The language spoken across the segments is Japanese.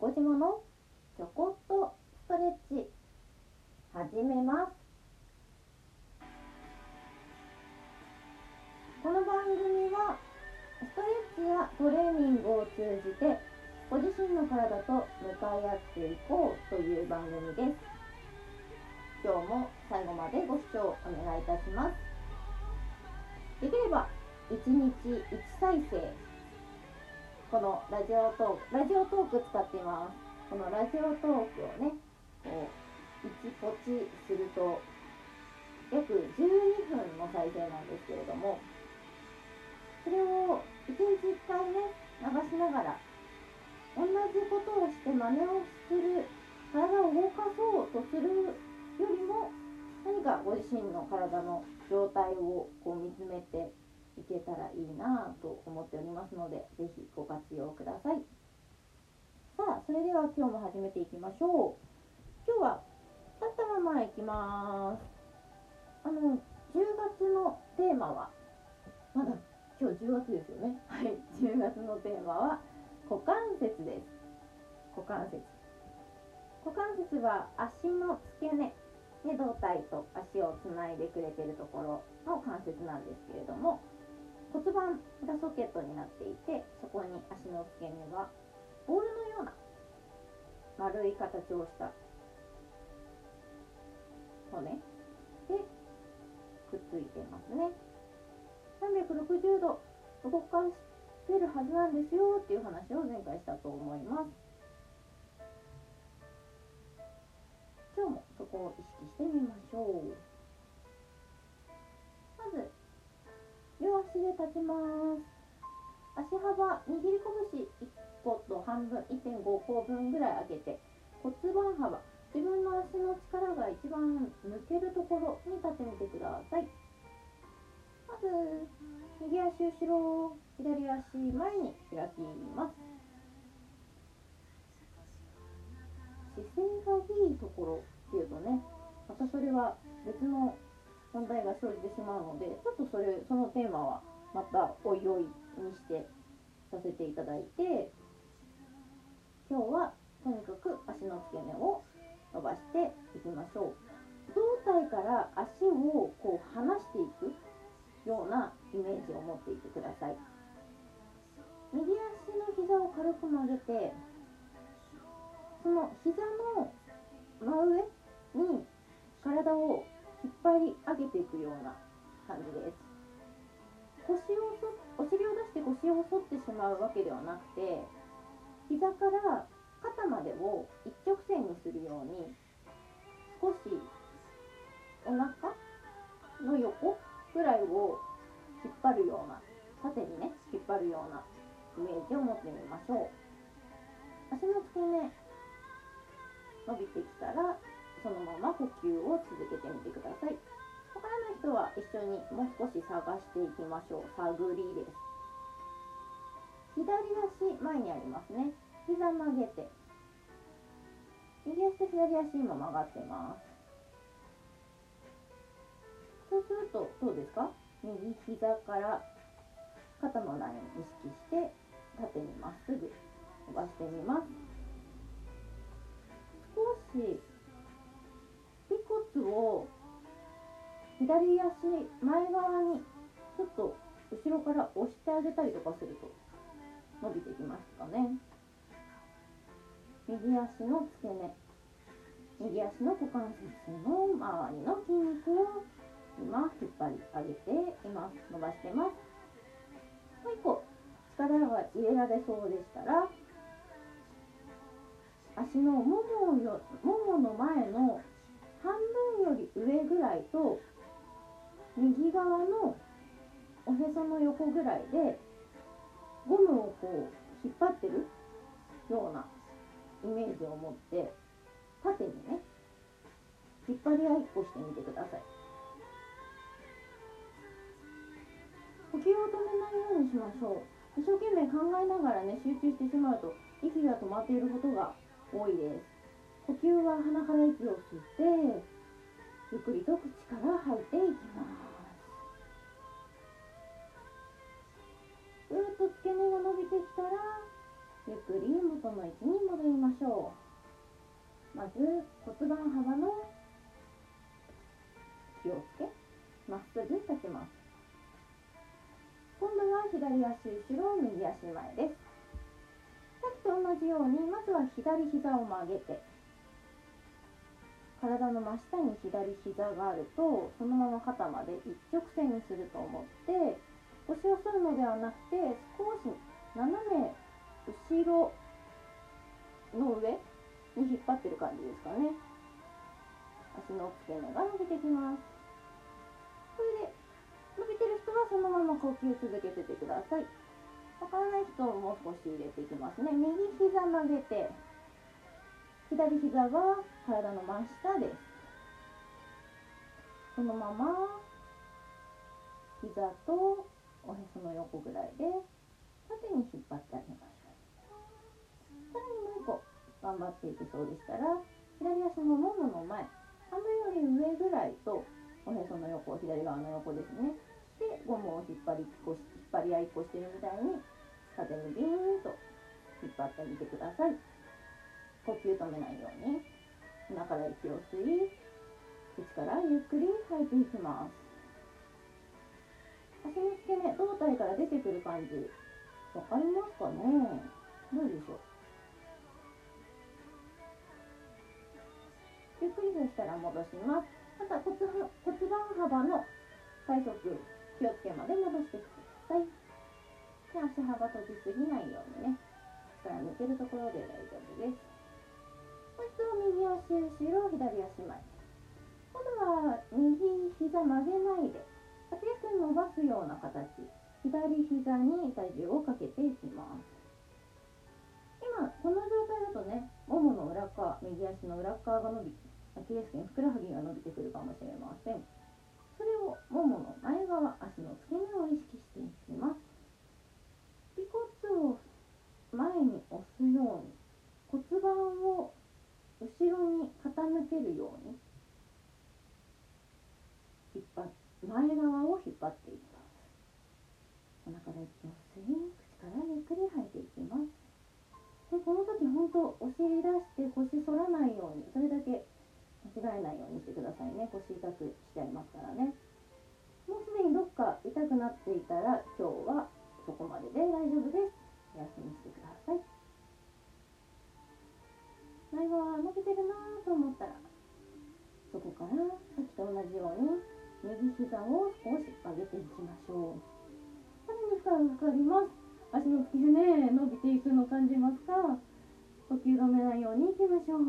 猫島のちょこっとストレッチ始めます。この番組はストレッチやトレーニングを通じてご自身の体と向かい合っていこうという番組です。今日も最後までご視聴お願いいたします。できれば1日1再生このラジオトークラジオトーク使っていますこのラジオトークをねこう1ポチすると約12分の再生なんですけれどもそれを1日1回ね流しながら同じことをして真似をする体を動かそうとするよりも何かご自身の体の状態をこう見つめていけたらいいなと思っておりますので是非ご活用ください。さあそれでは今日も始めていきましょう。今日は立ったままいきます。あの10月のテーマはまだ今日10月ですよね。はい10月のテーマは股関節です。股関節。股関節は足の付け根ね、胴体と足をつないでくれてるところの関節なんですけれども骨盤がソケットになっていてそこに足の付け根がボールのような丸い形をした骨でくっついてますね。360度動かしてるはずなんですよっていう話を前回したと思います。今日もそこを意識してみましょう。両足で立ちます。足幅握り拳1個と半分1.5個分ぐらい上げて骨盤幅自分の足の力が一番抜けるところに立ってみてください。まず右足後ろ左足前に開きます。姿勢がいいところっていうとねまたそれは別の問題が生じてしまうのでちょっとそれそのテーマはまたおいおいにしてさせていただいて今日はとにかく足の付け根を伸ばしていきましょう。胴体から足をこう離していくようなイメージを持っていてください。右足の膝を軽く曲げてその膝の真上に体を引っ張り上げていくような感じです。腰をお尻を出して腰を反ってしまうわけではなくて膝から肩までを一直線にするように少しお腹の横ぐらいを引っ張るような縦にね引っ張るようなイメージを持ってみましょう。足の付け根伸びてきたらそのまま呼吸を続けてみてください。わからない人は一緒にもう少し探していきましょう。探りです。左足前にありますね。膝曲げて。右足と左足今曲がってます。そうするとどうですか？右膝から肩のライン意識して縦にまっすぐ伸ばしてみます。少し骨を左足前側にちょっと後ろから押してあげたりとかすると伸びてきます。かね右足の付け根右足の股関節の周りの筋肉を今引っ張り上げています。伸ばしてます。もう一個力が入れられそうでしたら足のももよももの前の半分より上ぐらいと右側のおへその横ぐらいでゴムをこう引っ張ってるようなイメージを持って縦にね引っ張り合いっこしてみてください。呼吸を止めないようにしましょう。一生懸命考えながらね集中してしまうと息が止まっていることが多いです。呼吸は鼻から息を吸ってゆっくりと口から吐いていきます。ぐーっと付け根が伸びてきたらゆっくり元の位置に戻りまししょう。まず骨盤幅の気をつけまっすぐ立ちます。今度は左足後ろ右足前です。さっきと同じようにまずは左膝を曲げて体の真下に左膝があるとそのまま肩まで一直線にすると思って腰を反るのではなくて少し斜め後ろの上に引っ張ってる感じですかね。足の付け根が伸びてきます。それで伸びてる人はそのまま呼吸続けててください。わからない人をもう少し入れていきますね。右膝曲げて左膝は体の真下ですそのまま膝とおへその横ぐらいで縦に引っ張ってあげましょうさらにもう一個頑張っていけそうでしたら左足のももの前半分より上ぐらいとおへその横左側の横ですねでゴムを引っ張り引っ張り合いっこしてるみたいに縦にビーンと引っ張ってみてください。呼吸止めないように。鼻から息を吸い口からゆっくり吐いていきます。足の付け根胴体から出てくる感じ。わかりますかね？どうでしょう？ゆっくりとしたら戻します。また骨骨盤幅の最速気をつけまで戻してください。で足幅閉じすぎないようにね。力抜けるところで大丈夫です。もう一度右足後ろ左足前今度は右膝曲げないでアキレス腱伸ばすような形。左膝に体重をかけていきます今この状態だとねももの裏側右足の裏側が伸びアキレス腱ふくらはぎが伸びてくるかもしれません。それをももの前側足の付け根を意識していきます。尾骨を前に押すように骨盤を後ろに傾けるように引っ張前側を引っ張っていきます。鼻から息を吸い口からゆっくり吐いていきます。でこの時本当お尻出して腰反らないようにそれだけ間違えないようにしてくださいね。腰痛くしちゃいますからね。もうすでにどっか痛くなっていたら今日はそこまでで大丈夫です。お休みしてください。前側伸びてるなと思ったらそこからさっきと同じように右膝を少し上げていきましょう。負荷がかかります。足の付け根伸びていくの感じますか？呼吸止めないようにいきましょう。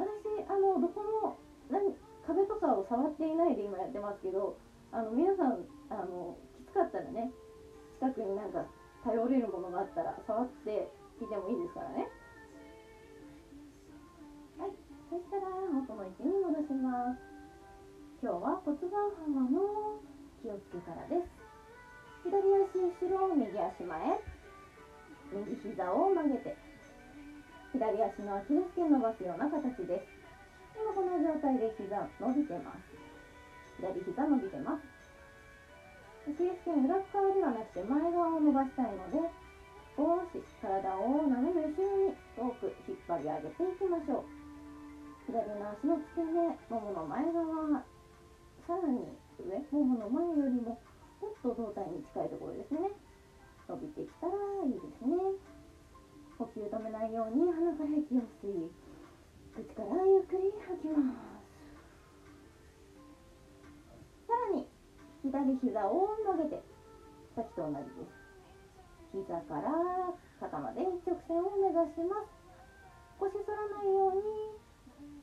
私あのどこも何壁とかを触っていないで今やってますけどあの皆さんあのきつかったらね近くになんか頼れるものがあったら触って聞いてもいいですからね。はい。そしたら元の位置に戻します。今日は骨盤幅の気をつけからです。左足後ろ右足前。右膝を曲げて。左足のアキレス腱伸ばすような形です。今この状態で膝伸びてます。左膝伸びてます。アキレス腱裏側ではなくて前側を伸ばしたいので少し体を斜め後ろに遠く引っ張り上げていきましょう。左の足の付け根ももの前側さらに上ももの前よりももっと胴体に近いところですね。伸びてきたらいいですね。呼吸止めないように鼻から息を吸い口からゆっくり吐きます。さらに左膝を曲げてさっきと同じです。膝から肩まで一直線を目指します。腰反らないように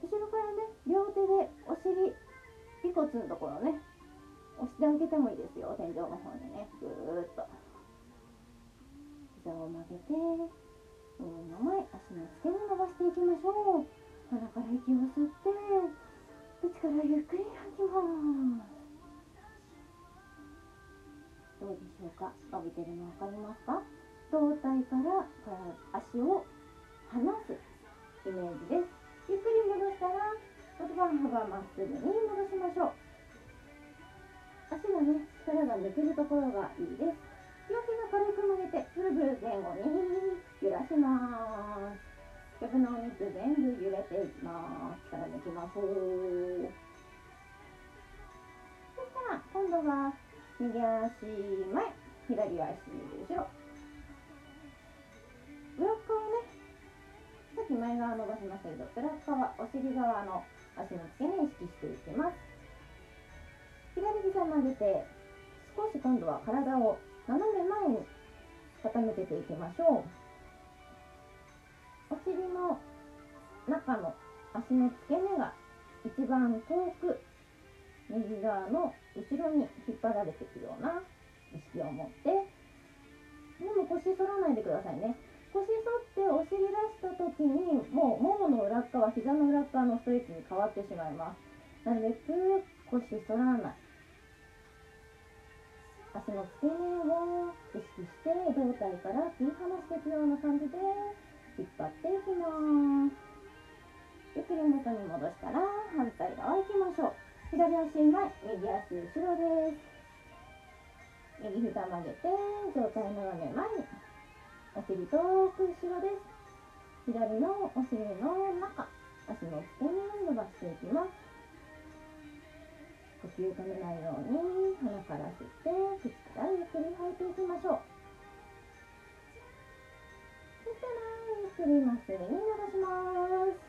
後ろからね両手でお尻尾骨のところね押してあげてもいいですよ天井の方にね。ぐーっと。膝を曲げて胸の前足の付け根伸ばしていきましょう。鼻から息を吸って口からゆっくり吐きます。か伸びてるの分かりますか？胴体から足を離すイメージです。ゆっくり戻したら骨盤幅まっすぐに戻しましょう。足がね力が抜けるところがいいです。両手が軽く曲げてブルブル前後に揺らします。曲のお肉全部揺れていきます。力抜きましょうそしたら今度は右足前。左足後ろ裏側ねさっき前側伸ばしましたけど裏側お尻側の足の付け根意識していきます。左膝曲げて少し今度は体を斜め前に傾けていきましょう。お尻の中の足の付け根が一番遠く右側の後ろに引っ張られていくような意識を持ってでも腰反らないでくださいね。腰反ってお尻出した時にもうももの裏側膝の裏側のストレッチに変わってしまいます。なるべく腰反らない。足の付け根を意識して胴体から切り離していくよ。うな感じで引っ張っていきます。ゆっくり元に戻したら反対側行きましょう。左足前右足後ろです。右膝曲げて上体斜め前にお尻遠く後ろです左のお尻の中足の付け根を伸ばしていきます呼吸止めないように鼻から吸って口からゆっくり吐いていきましょうそしたらゆっくりまっすぐに戻します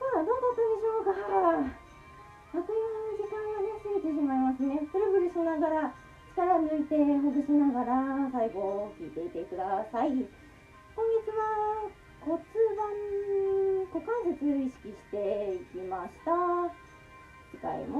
さあどうだったでしょうかあっという間に時間がね過ぎてしまいますねブルブルしながら力抜いてほぐしながら最後聞いていてください。今月は骨盤股関節意識していきました。次回も